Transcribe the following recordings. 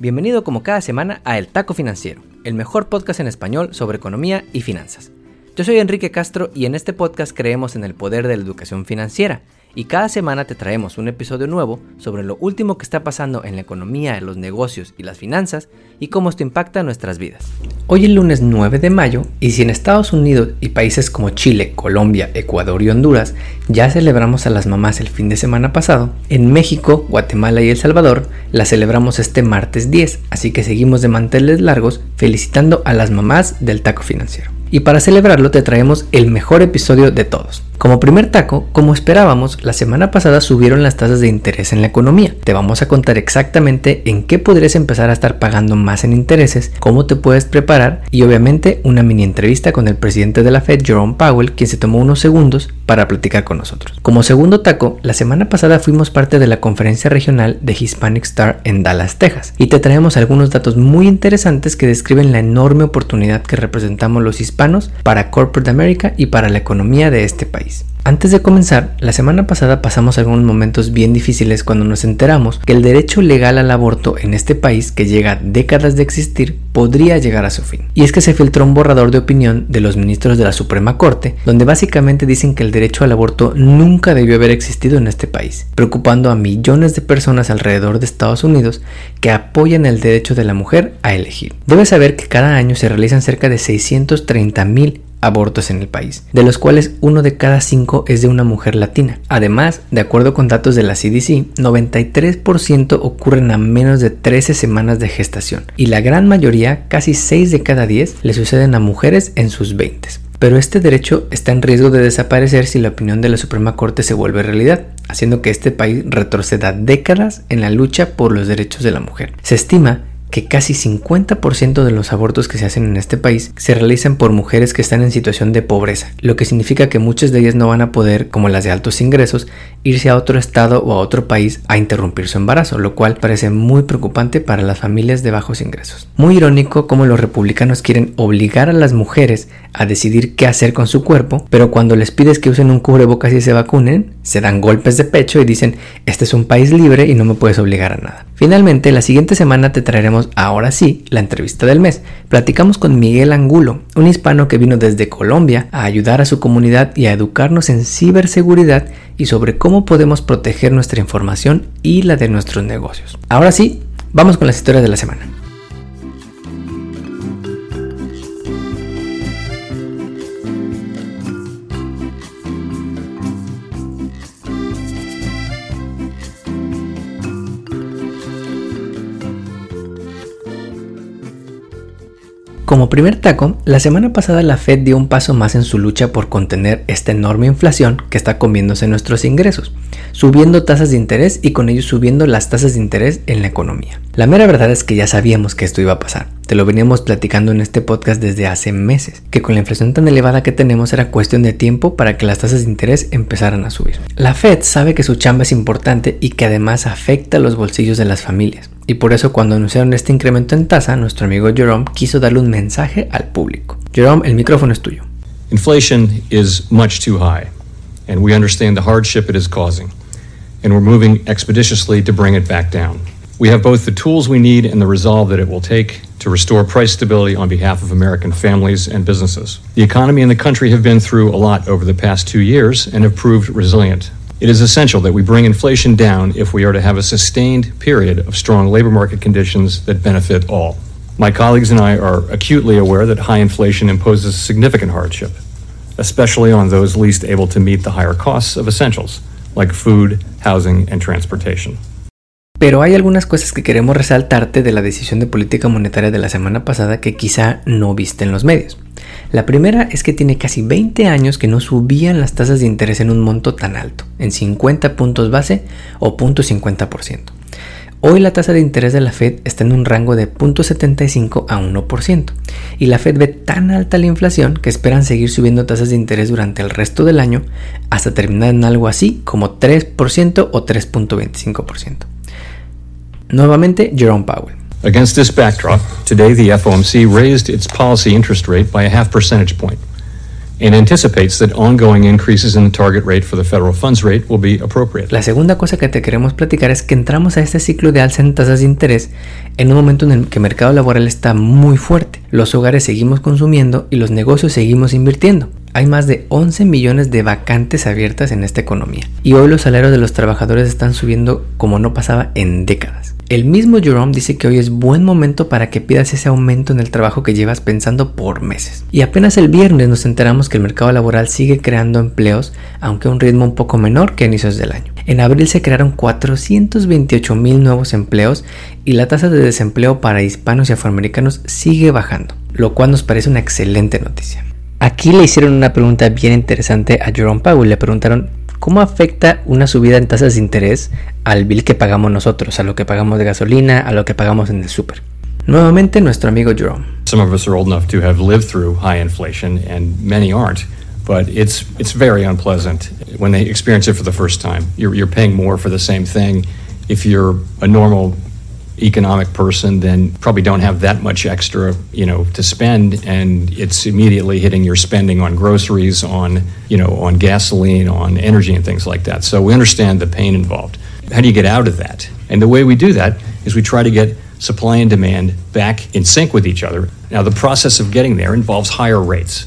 Bienvenido como cada semana a El Taco Financiero, el mejor podcast en español sobre economía y finanzas. Yo soy Enrique Castro y en este podcast creemos en el poder de la educación financiera y cada semana te traemos un episodio nuevo sobre lo último que está pasando en la economía, los negocios y las finanzas y cómo esto impacta nuestras vidas. Hoy es lunes 9 de mayo y si en Estados Unidos y países como Chile, Colombia, Ecuador y Honduras ya celebramos a las mamás el fin de semana pasado, en México, Guatemala y El Salvador la celebramos este martes 10, así que seguimos de manteles largos felicitando a las mamás del taco financiero. Y para celebrarlo te traemos el mejor episodio de todos. Como primer taco, como esperábamos, la semana pasada subieron las tasas de interés en la economía. Te vamos a contar exactamente en qué podrías empezar a estar pagando más en intereses, cómo te puedes preparar y obviamente una mini entrevista con el presidente de la Fed, Jerome Powell, quien se tomó unos segundos para platicar con nosotros. Como segundo taco, la semana pasada fuimos parte de la conferencia regional de Hispanic Star en Dallas, Texas, y te traemos algunos datos muy interesantes que describen la enorme oportunidad que representamos los hispanos para Corporate America y para la economía de este país. Antes de comenzar, la semana pasada pasamos algunos momentos bien difíciles cuando nos enteramos que el derecho legal al aborto en este país, que llega décadas de existir, podría llegar a su fin. Y es que se filtró un borrador de opinión de los ministros de la Suprema Corte, donde básicamente dicen que el derecho al aborto nunca debió haber existido en este país, preocupando a millones de personas alrededor de Estados Unidos que apoyan el derecho de la mujer a elegir. Debes saber que cada año se realizan cerca de 630 mil abortos en el país, de los cuales uno de cada cinco es de una mujer latina. Además, de acuerdo con datos de la CDC, 93% ocurren a menos de 13 semanas de gestación y la gran mayoría, casi 6 de cada 10, le suceden a mujeres en sus 20. Pero este derecho está en riesgo de desaparecer si la opinión de la Suprema Corte se vuelve realidad, haciendo que este país retroceda décadas en la lucha por los derechos de la mujer. Se estima que casi 50% de los abortos que se hacen en este país se realizan por mujeres que están en situación de pobreza, lo que significa que muchas de ellas no van a poder, como las de altos ingresos, irse a otro estado o a otro país a interrumpir su embarazo, lo cual parece muy preocupante para las familias de bajos ingresos. Muy irónico como los republicanos quieren obligar a las mujeres a decidir qué hacer con su cuerpo, pero cuando les pides que usen un cubrebocas y se vacunen, se dan golpes de pecho y dicen, este es un país libre y no me puedes obligar a nada. Finalmente, la siguiente semana te traeremos ahora sí la entrevista del mes. Platicamos con Miguel Angulo, un hispano que vino desde Colombia a ayudar a su comunidad y a educarnos en ciberseguridad y sobre cómo podemos proteger nuestra información y la de nuestros negocios. Ahora sí, vamos con las historias de la semana. Como primer taco, la semana pasada la Fed dio un paso más en su lucha por contener esta enorme inflación que está comiéndose nuestros ingresos, subiendo tasas de interés y con ello subiendo las tasas de interés en la economía. La mera verdad es que ya sabíamos que esto iba a pasar. Te lo veníamos platicando en este podcast desde hace meses, que con la inflación tan elevada que tenemos era cuestión de tiempo para que las tasas de interés empezaran a subir. La Fed sabe que su chamba es importante y que además afecta los bolsillos de las familias. Y por eso cuando anunciaron este incremento en tasa, nuestro amigo Jerome quiso darle un mensaje al público. Jerome, el micrófono es tuyo. Inflation is much too high, and we understand the hardship it is causing, and we're moving expeditiously to bring it back down. We have both the tools we need and the resolve that it will take to restore price stability on behalf of American families and businesses. The economy and the country have been through a lot over the past two years and have proved resilient. It is essential that we bring inflation down if we are to have a sustained period of strong labor market conditions that benefit all. My colleagues and I are acutely aware that high inflation imposes significant hardship, especially on those least able to meet the higher costs of essentials like food, housing, and transportation. Pero hay algunas cosas que queremos resaltarte de la decisión de política monetaria de la semana pasada que quizá no viste en los medios. La primera es que tiene casi 20 años que no subían las tasas de interés en un monto tan alto, en 50 puntos base o 0.50%. Hoy la tasa de interés de la Fed está en un rango de 0.75 a 1%, y la Fed ve tan alta la inflación que esperan seguir subiendo tasas de interés durante el resto del año hasta terminar en algo así como 3% o 3.25%. Nuevamente, Jerome Powell. Against this backdrop, today the FOMC raised its policy interest rate by a half percentage point. and anticipates that ongoing increases in the target rate for the federal funds rate will be appropriate. La segunda cosa que te queremos platicar es que entramos a este ciclo de alza en tasas de interés en un momento en el que el mercado laboral está muy fuerte. Los hogares seguimos consumiendo y los negocios seguimos invirtiendo hay más de 11 millones de vacantes abiertas en esta economía. Y hoy los salarios de los trabajadores están subiendo como no pasaba en décadas. El mismo Jerome dice que hoy es buen momento para que pidas ese aumento en el trabajo que llevas pensando por meses. Y apenas el viernes nos enteramos que el mercado laboral sigue creando empleos, aunque a un ritmo un poco menor que a inicios del año. En abril se crearon 428 mil nuevos empleos y la tasa de desempleo para hispanos y afroamericanos sigue bajando, lo cual nos parece una excelente noticia. Aquí le hicieron una pregunta bien interesante a Jerome Powell. Le preguntaron cómo afecta una subida en tasas de interés al bill que pagamos nosotros, a lo que pagamos de gasolina, a lo que pagamos en el súper. Nuevamente nuestro amigo Jerome. Some of us are old enough to have lived through high inflation and many aren't. But it's, it's very unpleasant when they experience it for the first time. You're, you're paying more for the same thing. If you're a normal economic person then probably don't have that much extra, you know, to spend and it's immediately hitting your spending on groceries, on, you know, on gasoline, on energy and things like that. So we understand the pain involved. How do you get out of that? And the way we do that is we try to get supply and demand back in sync with each other. Now the process of getting there involves higher rates.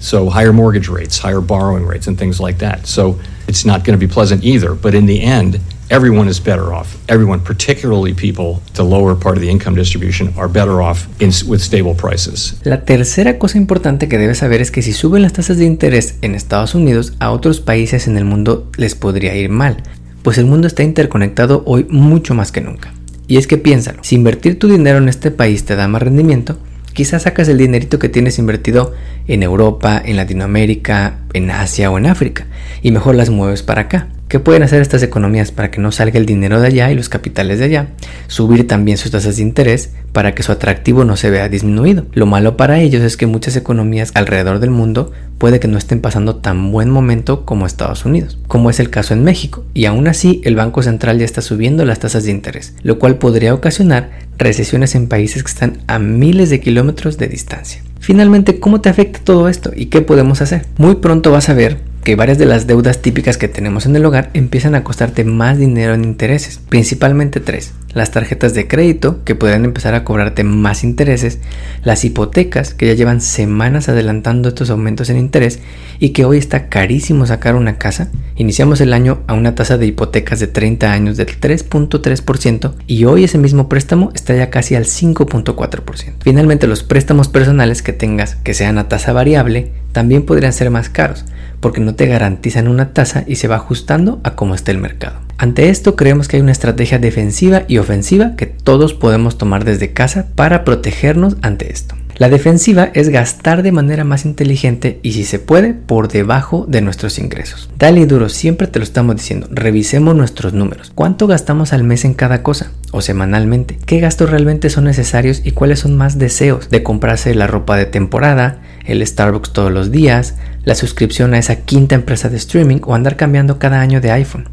So higher mortgage rates, higher borrowing rates and things like that. So it's not going to be pleasant either, but in the end everyone is better off. Everyone, particularly people the lower part of the income distribution, are better off in, with stable prices. La tercera cosa importante que debes saber es que si suben las tasas de interés en Estados Unidos, a otros países en el mundo les podría ir mal, pues el mundo está interconectado hoy mucho más que nunca. Y es que piénsalo, si invertir tu dinero en este país te da más rendimiento, quizás sacas el dinerito que tienes invertido en Europa, en Latinoamérica, en Asia o en África, y mejor las mueves para acá. ¿Qué pueden hacer estas economías para que no salga el dinero de allá y los capitales de allá? Subir también sus tasas de interés para que su atractivo no se vea disminuido. Lo malo para ellos es que muchas economías alrededor del mundo puede que no estén pasando tan buen momento como Estados Unidos, como es el caso en México, y aún así el Banco Central ya está subiendo las tasas de interés, lo cual podría ocasionar recesiones en países que están a miles de kilómetros de distancia. Finalmente, ¿cómo te afecta todo esto y qué podemos hacer? Muy pronto vas a ver que varias de las deudas típicas que tenemos en el hogar empiezan a costarte más dinero en intereses, principalmente tres. Las tarjetas de crédito, que podrían empezar a cobrarte más intereses, las hipotecas, que ya llevan semanas adelantando estos aumentos en interés y que hoy está carísimo sacar una casa. Iniciamos el año a una tasa de hipotecas de 30 años del 3.3% y hoy ese mismo préstamo está ya casi al 5.4%. Finalmente, los préstamos personales que tengas que sean a tasa variable también podrían ser más caros porque no te garantizan una tasa y se va ajustando a cómo está el mercado. Ante esto creemos que hay una estrategia defensiva y ofensiva que todos podemos tomar desde casa para protegernos ante esto. La defensiva es gastar de manera más inteligente y si se puede por debajo de nuestros ingresos. Dale duro, siempre te lo estamos diciendo, revisemos nuestros números. ¿Cuánto gastamos al mes en cada cosa? o semanalmente? ¿Qué gastos realmente son necesarios y cuáles son más deseos de comprarse la ropa de temporada, el Starbucks todos los días, la suscripción a esa quinta empresa de streaming o andar cambiando cada año de iPhone?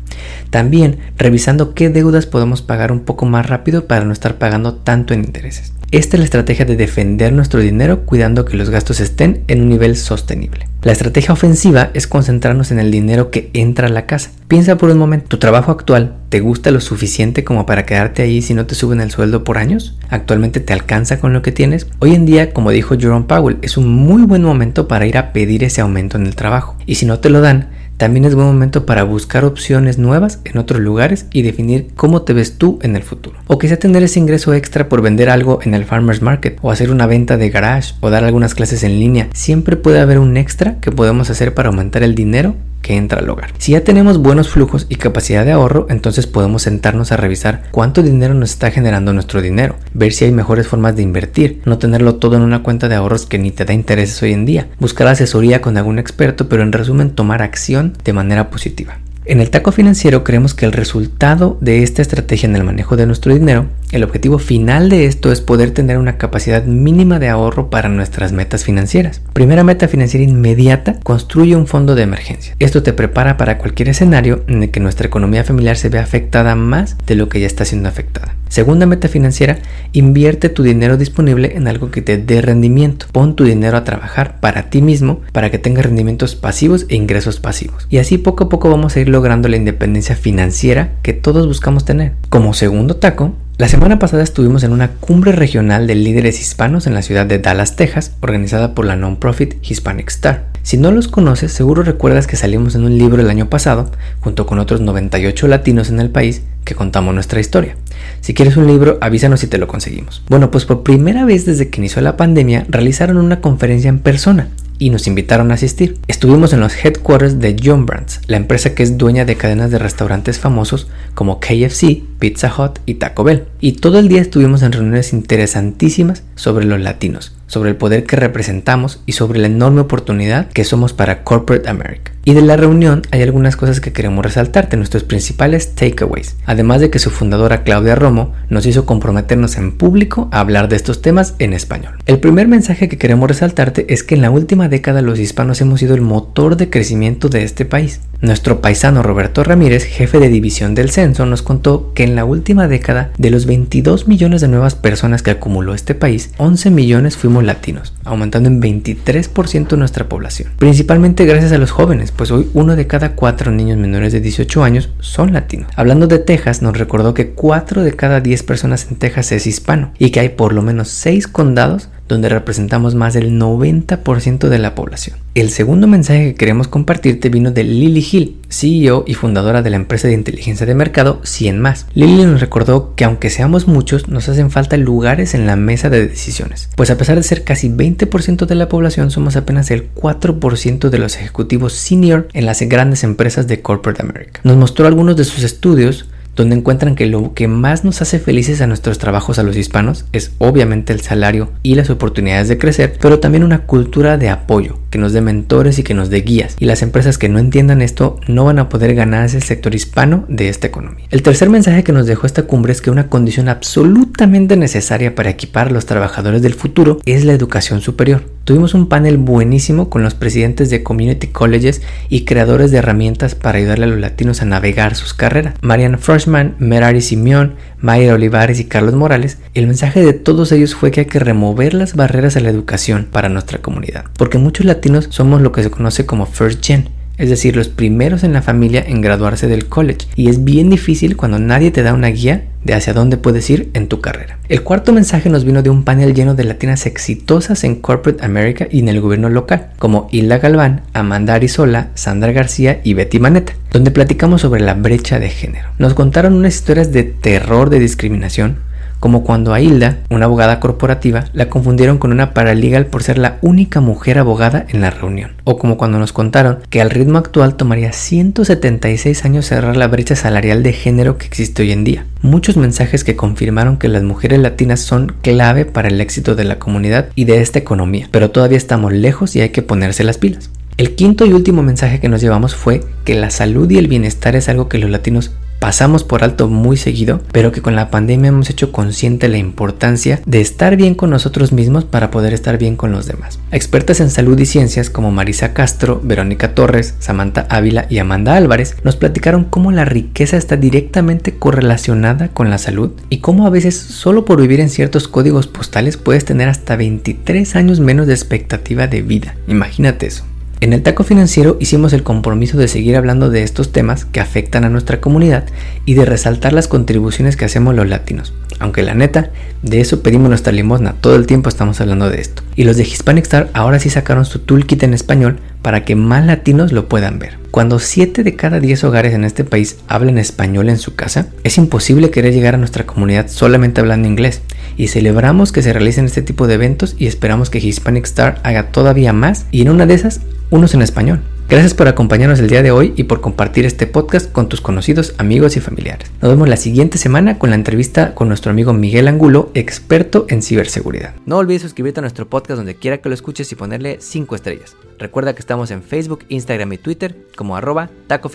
También revisando qué deudas podemos pagar un poco más rápido para no estar pagando tanto en intereses. Esta es la estrategia de defender nuestro dinero cuidando que los gastos estén en un nivel sostenible. La estrategia ofensiva es concentrarnos en el dinero que entra a la casa. Piensa por un momento, ¿tu trabajo actual te gusta lo suficiente como para quedarte ahí si no te suben el sueldo por años? ¿Actualmente te alcanza con lo que tienes? Hoy en día, como dijo Jerome Powell, es un muy buen momento para ir a pedir ese aumento en el trabajo. Y si no te lo dan, también es buen momento para buscar opciones nuevas en otros lugares y definir cómo te ves tú en el futuro. O quizá tener ese ingreso extra por vender algo en el farmers market o hacer una venta de garage o dar algunas clases en línea. Siempre puede haber un extra que podemos hacer para aumentar el dinero que entra al hogar. Si ya tenemos buenos flujos y capacidad de ahorro, entonces podemos sentarnos a revisar cuánto dinero nos está generando nuestro dinero, ver si hay mejores formas de invertir, no tenerlo todo en una cuenta de ahorros que ni te da intereses hoy en día, buscar asesoría con algún experto, pero en resumen tomar acción de manera positiva. En el taco financiero creemos que el resultado de esta estrategia en el manejo de nuestro dinero, el objetivo final de esto es poder tener una capacidad mínima de ahorro para nuestras metas financieras. Primera meta financiera inmediata, construye un fondo de emergencia. Esto te prepara para cualquier escenario en el que nuestra economía familiar se vea afectada más de lo que ya está siendo afectada. Segunda meta financiera, invierte tu dinero disponible en algo que te dé rendimiento. Pon tu dinero a trabajar para ti mismo para que tengas rendimientos pasivos e ingresos pasivos. Y así poco a poco vamos a ir logrando la independencia financiera que todos buscamos tener. Como segundo taco, la semana pasada estuvimos en una cumbre regional de líderes hispanos en la ciudad de Dallas, Texas, organizada por la non-profit Hispanic Star. Si no los conoces, seguro recuerdas que salimos en un libro el año pasado, junto con otros 98 latinos en el país, que contamos nuestra historia. Si quieres un libro, avísanos si te lo conseguimos. Bueno, pues por primera vez desde que inició la pandemia, realizaron una conferencia en persona y nos invitaron a asistir. Estuvimos en los headquarters de John Brands, la empresa que es dueña de cadenas de restaurantes famosos como KFC, Pizza Hut y Taco Bell. Y todo el día estuvimos en reuniones interesantísimas sobre los latinos, sobre el poder que representamos y sobre la enorme oportunidad que somos para Corporate America. Y de la reunión hay algunas cosas que queremos resaltarte, nuestros principales takeaways. Además de que su fundadora Claudia Romo nos hizo comprometernos en público a hablar de estos temas en español. El primer mensaje que queremos resaltarte es que en la última década los hispanos hemos sido el motor de crecimiento de este país. Nuestro paisano Roberto Ramírez, jefe de división del censo, nos contó que en la última década, de los 22 millones de nuevas personas que acumuló este país, 11 millones fuimos latinos, aumentando en 23% nuestra población. Principalmente gracias a los jóvenes, pues hoy uno de cada cuatro niños menores de 18 años son latinos. Hablando de Texas, nos recordó que 4 de cada 10 personas en Texas es hispano y que hay por lo menos 6 condados donde representamos más del 90% de la población. El segundo mensaje que queremos compartirte vino de Lily Hill, CEO y fundadora de la empresa de inteligencia de mercado 100 más. Lily nos recordó que aunque seamos muchos, nos hacen falta lugares en la mesa de decisiones, pues a pesar de ser casi 20% de la población, somos apenas el 4% de los ejecutivos senior en las grandes empresas de Corporate America. Nos mostró algunos de sus estudios donde encuentran que lo que más nos hace felices a nuestros trabajos a los hispanos es obviamente el salario y las oportunidades de crecer, pero también una cultura de apoyo, que nos dé mentores y que nos dé guías. Y las empresas que no entiendan esto no van a poder ganarse el sector hispano de esta economía. El tercer mensaje que nos dejó esta cumbre es que una condición absolutamente necesaria para equipar a los trabajadores del futuro es la educación superior. Tuvimos un panel buenísimo con los presidentes de community colleges y creadores de herramientas para ayudarle a los latinos a navegar sus carreras. Marian Freshman, Merari Simeón, Mayra Olivares y Carlos Morales, el mensaje de todos ellos fue que hay que remover las barreras a la educación para nuestra comunidad, porque muchos latinos somos lo que se conoce como first gen, es decir, los primeros en la familia en graduarse del college, y es bien difícil cuando nadie te da una guía de hacia dónde puedes ir en tu carrera. El cuarto mensaje nos vino de un panel lleno de latinas exitosas en Corporate America y en el gobierno local, como Hilda Galván, Amanda Arizola, Sandra García y Betty Maneta, donde platicamos sobre la brecha de género. Nos contaron unas historias de terror de discriminación, como cuando a Hilda, una abogada corporativa, la confundieron con una paralegal por ser la única mujer abogada en la reunión, o como cuando nos contaron que al ritmo actual tomaría 176 años cerrar la brecha salarial de género que existe hoy en día. Muchos mensajes que confirmaron que las mujeres latinas son clave para el éxito de la comunidad y de esta economía, pero todavía estamos lejos y hay que ponerse las pilas. El quinto y último mensaje que nos llevamos fue que la salud y el bienestar es algo que los latinos pasamos por alto muy seguido, pero que con la pandemia hemos hecho consciente la importancia de estar bien con nosotros mismos para poder estar bien con los demás. Expertas en salud y ciencias como Marisa Castro, Verónica Torres, Samantha Ávila y Amanda Álvarez nos platicaron cómo la riqueza está directamente correlacionada con la salud y cómo a veces solo por vivir en ciertos códigos postales puedes tener hasta 23 años menos de expectativa de vida. Imagínate eso. En el taco financiero hicimos el compromiso de seguir hablando de estos temas que afectan a nuestra comunidad y de resaltar las contribuciones que hacemos los latinos. Aunque la neta, de eso pedimos nuestra limosna, todo el tiempo estamos hablando de esto. Y los de Hispanic Star ahora sí sacaron su toolkit en español para que más latinos lo puedan ver. Cuando 7 de cada 10 hogares en este país hablan español en su casa, es imposible querer llegar a nuestra comunidad solamente hablando inglés. Y celebramos que se realicen este tipo de eventos y esperamos que Hispanic Star haga todavía más y en una de esas unos en español. Gracias por acompañarnos el día de hoy y por compartir este podcast con tus conocidos, amigos y familiares. Nos vemos la siguiente semana con la entrevista con nuestro amigo Miguel Angulo, experto en ciberseguridad. No olvides suscribirte a nuestro podcast donde quiera que lo escuches y ponerle 5 estrellas. Recuerda que estamos en Facebook, Instagram y Twitter como arroba taco.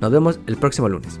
Nos vemos el próximo lunes.